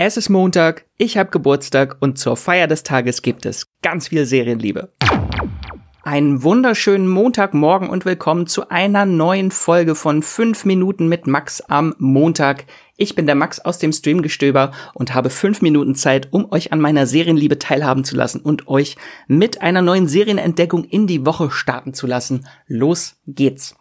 Es ist Montag, ich habe Geburtstag und zur Feier des Tages gibt es ganz viel Serienliebe. Einen wunderschönen Montagmorgen und willkommen zu einer neuen Folge von 5 Minuten mit Max am Montag. Ich bin der Max aus dem Streamgestöber und habe 5 Minuten Zeit, um euch an meiner Serienliebe teilhaben zu lassen und euch mit einer neuen Serienentdeckung in die Woche starten zu lassen. Los geht's.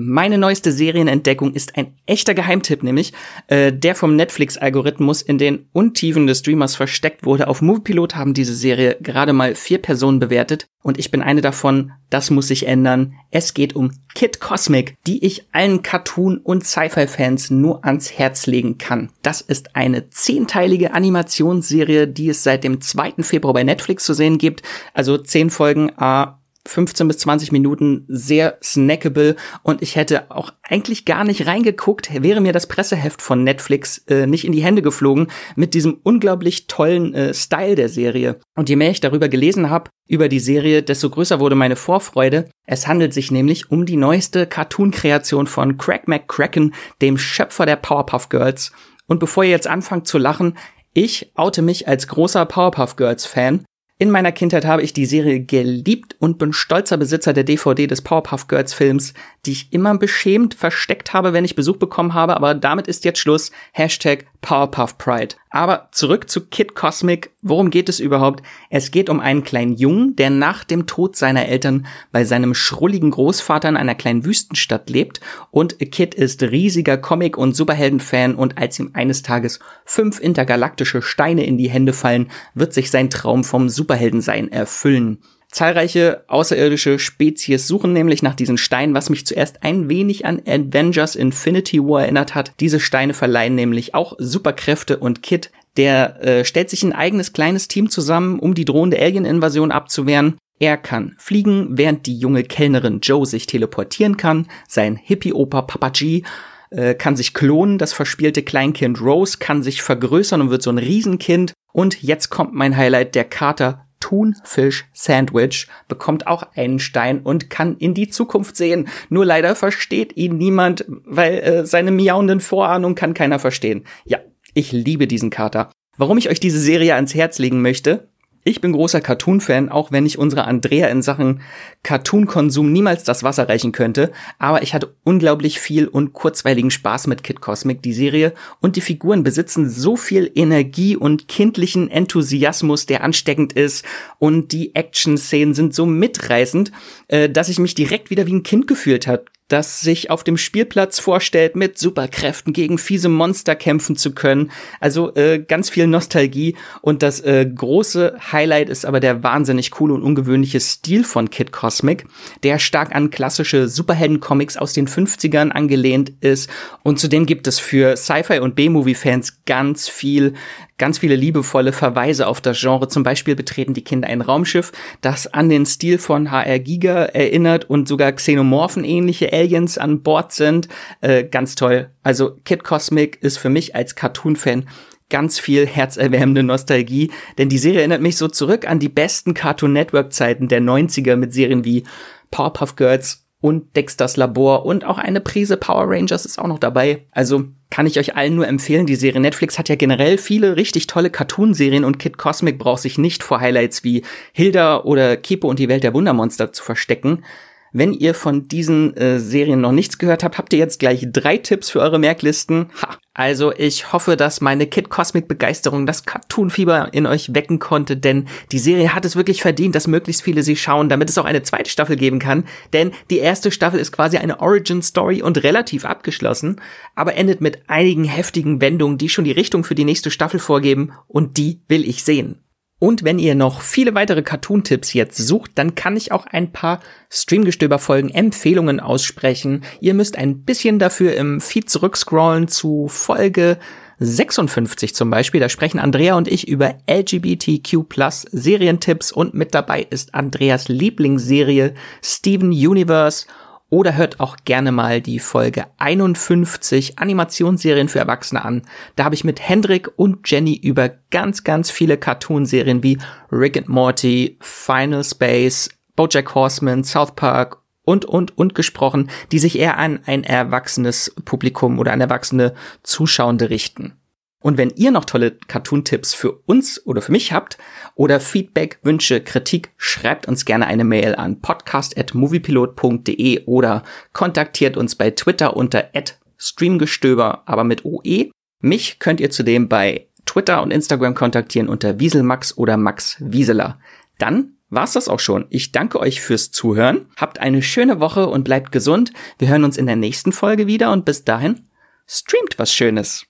Meine neueste Serienentdeckung ist ein echter Geheimtipp, nämlich äh, der vom Netflix-Algorithmus in den Untiefen des Streamers versteckt wurde. Auf Moviepilot haben diese Serie gerade mal vier Personen bewertet und ich bin eine davon. Das muss sich ändern. Es geht um Kid Cosmic, die ich allen Cartoon- und Sci-Fi-Fans nur ans Herz legen kann. Das ist eine zehnteilige Animationsserie, die es seit dem 2. Februar bei Netflix zu sehen gibt. Also zehn Folgen, äh, 15 bis 20 Minuten sehr snackable und ich hätte auch eigentlich gar nicht reingeguckt, wäre mir das Presseheft von Netflix äh, nicht in die Hände geflogen mit diesem unglaublich tollen äh, Style der Serie. Und je mehr ich darüber gelesen habe, über die Serie, desto größer wurde meine Vorfreude. Es handelt sich nämlich um die neueste Cartoon-Kreation von Craig McCracken, dem Schöpfer der Powerpuff Girls. Und bevor ihr jetzt anfangt zu lachen, ich oute mich als großer Powerpuff Girls Fan in meiner Kindheit habe ich die Serie geliebt und bin stolzer Besitzer der DVD des Powerpuff Girls Films, die ich immer beschämt versteckt habe, wenn ich Besuch bekommen habe, aber damit ist jetzt Schluss. Hashtag Powerpuff Pride. Aber zurück zu Kid Cosmic. Worum geht es überhaupt? Es geht um einen kleinen Jungen, der nach dem Tod seiner Eltern bei seinem schrulligen Großvater in einer kleinen Wüstenstadt lebt. Und Kid ist riesiger Comic- und Superhelden-Fan und als ihm eines Tages fünf intergalaktische Steine in die Hände fallen, wird sich sein Traum vom Superheldensein erfüllen. Zahlreiche außerirdische Spezies suchen nämlich nach diesen Steinen, was mich zuerst ein wenig an Avengers Infinity War erinnert hat. Diese Steine verleihen nämlich auch Superkräfte und Kit, der äh, stellt sich ein eigenes kleines Team zusammen, um die drohende Alien-Invasion abzuwehren. Er kann fliegen, während die junge Kellnerin Joe sich teleportieren kann. Sein Hippie-Opa Papa G äh, kann sich klonen. Das verspielte Kleinkind Rose kann sich vergrößern und wird so ein Riesenkind. Und jetzt kommt mein Highlight, der Kater Thunfisch Sandwich bekommt auch einen Stein und kann in die Zukunft sehen. Nur leider versteht ihn niemand, weil äh, seine miauenden Vorahnung kann keiner verstehen. Ja, ich liebe diesen Kater. Warum ich euch diese Serie ans Herz legen möchte, ich bin großer Cartoon-Fan, auch wenn ich unserer Andrea in Sachen Cartoon-Konsum niemals das Wasser reichen könnte. Aber ich hatte unglaublich viel und kurzweiligen Spaß mit Kid Cosmic, die Serie. Und die Figuren besitzen so viel Energie und kindlichen Enthusiasmus, der ansteckend ist. Und die Action-Szenen sind so mitreißend, äh, dass ich mich direkt wieder wie ein Kind gefühlt habe das sich auf dem Spielplatz vorstellt, mit Superkräften gegen fiese Monster kämpfen zu können. Also äh, ganz viel Nostalgie. Und das äh, große Highlight ist aber der wahnsinnig coole und ungewöhnliche Stil von Kid Cosmic, der stark an klassische Superhelden-Comics aus den 50ern angelehnt ist. Und zudem gibt es für Sci-Fi und B-Movie-Fans ganz viel ganz viele liebevolle Verweise auf das Genre. Zum Beispiel betreten die Kinder ein Raumschiff, das an den Stil von HR Giga erinnert und sogar Xenomorphen ähnliche Aliens an Bord sind. Äh, ganz toll. Also Kid Cosmic ist für mich als Cartoon-Fan ganz viel herzerwärmende Nostalgie, denn die Serie erinnert mich so zurück an die besten Cartoon Network Zeiten der 90er mit Serien wie Powerpuff Girls und Dexters Labor und auch eine Prise Power Rangers ist auch noch dabei. Also kann ich euch allen nur empfehlen, die Serie Netflix hat ja generell viele richtig tolle Cartoon-Serien und Kid Cosmic braucht sich nicht vor Highlights wie Hilda oder Kipo und die Welt der Wundermonster zu verstecken. Wenn ihr von diesen äh, Serien noch nichts gehört habt, habt ihr jetzt gleich drei Tipps für eure Merklisten. Ha. Also ich hoffe, dass meine Kid Cosmic Begeisterung das Cartoon-Fieber in euch wecken konnte, denn die Serie hat es wirklich verdient, dass möglichst viele sie schauen, damit es auch eine zweite Staffel geben kann. Denn die erste Staffel ist quasi eine Origin-Story und relativ abgeschlossen, aber endet mit einigen heftigen Wendungen, die schon die Richtung für die nächste Staffel vorgeben und die will ich sehen. Und wenn ihr noch viele weitere Cartoon-Tipps jetzt sucht, dann kann ich auch ein paar Streamgestöber-Folgen Empfehlungen aussprechen. Ihr müsst ein bisschen dafür im Feed zurückscrollen zu Folge 56 zum Beispiel. Da sprechen Andrea und ich über LGBTQ Serientipps und mit dabei ist Andreas Lieblingsserie Steven Universe oder hört auch gerne mal die Folge 51 Animationsserien für Erwachsene an. Da habe ich mit Hendrik und Jenny über ganz, ganz viele Cartoonserien wie Rick and Morty, Final Space, Bojack Horseman, South Park und, und, und gesprochen, die sich eher an ein erwachsenes Publikum oder an erwachsene Zuschauende richten. Und wenn ihr noch tolle Cartoon-Tipps für uns oder für mich habt oder Feedback, Wünsche, Kritik, schreibt uns gerne eine Mail an podcast.moviepilot.de oder kontaktiert uns bei Twitter unter streamgestöber, aber mit OE. Mich könnt ihr zudem bei Twitter und Instagram kontaktieren unter Wieselmax oder Max Wieseler. Dann war's das auch schon. Ich danke euch fürs Zuhören. Habt eine schöne Woche und bleibt gesund. Wir hören uns in der nächsten Folge wieder und bis dahin streamt was Schönes.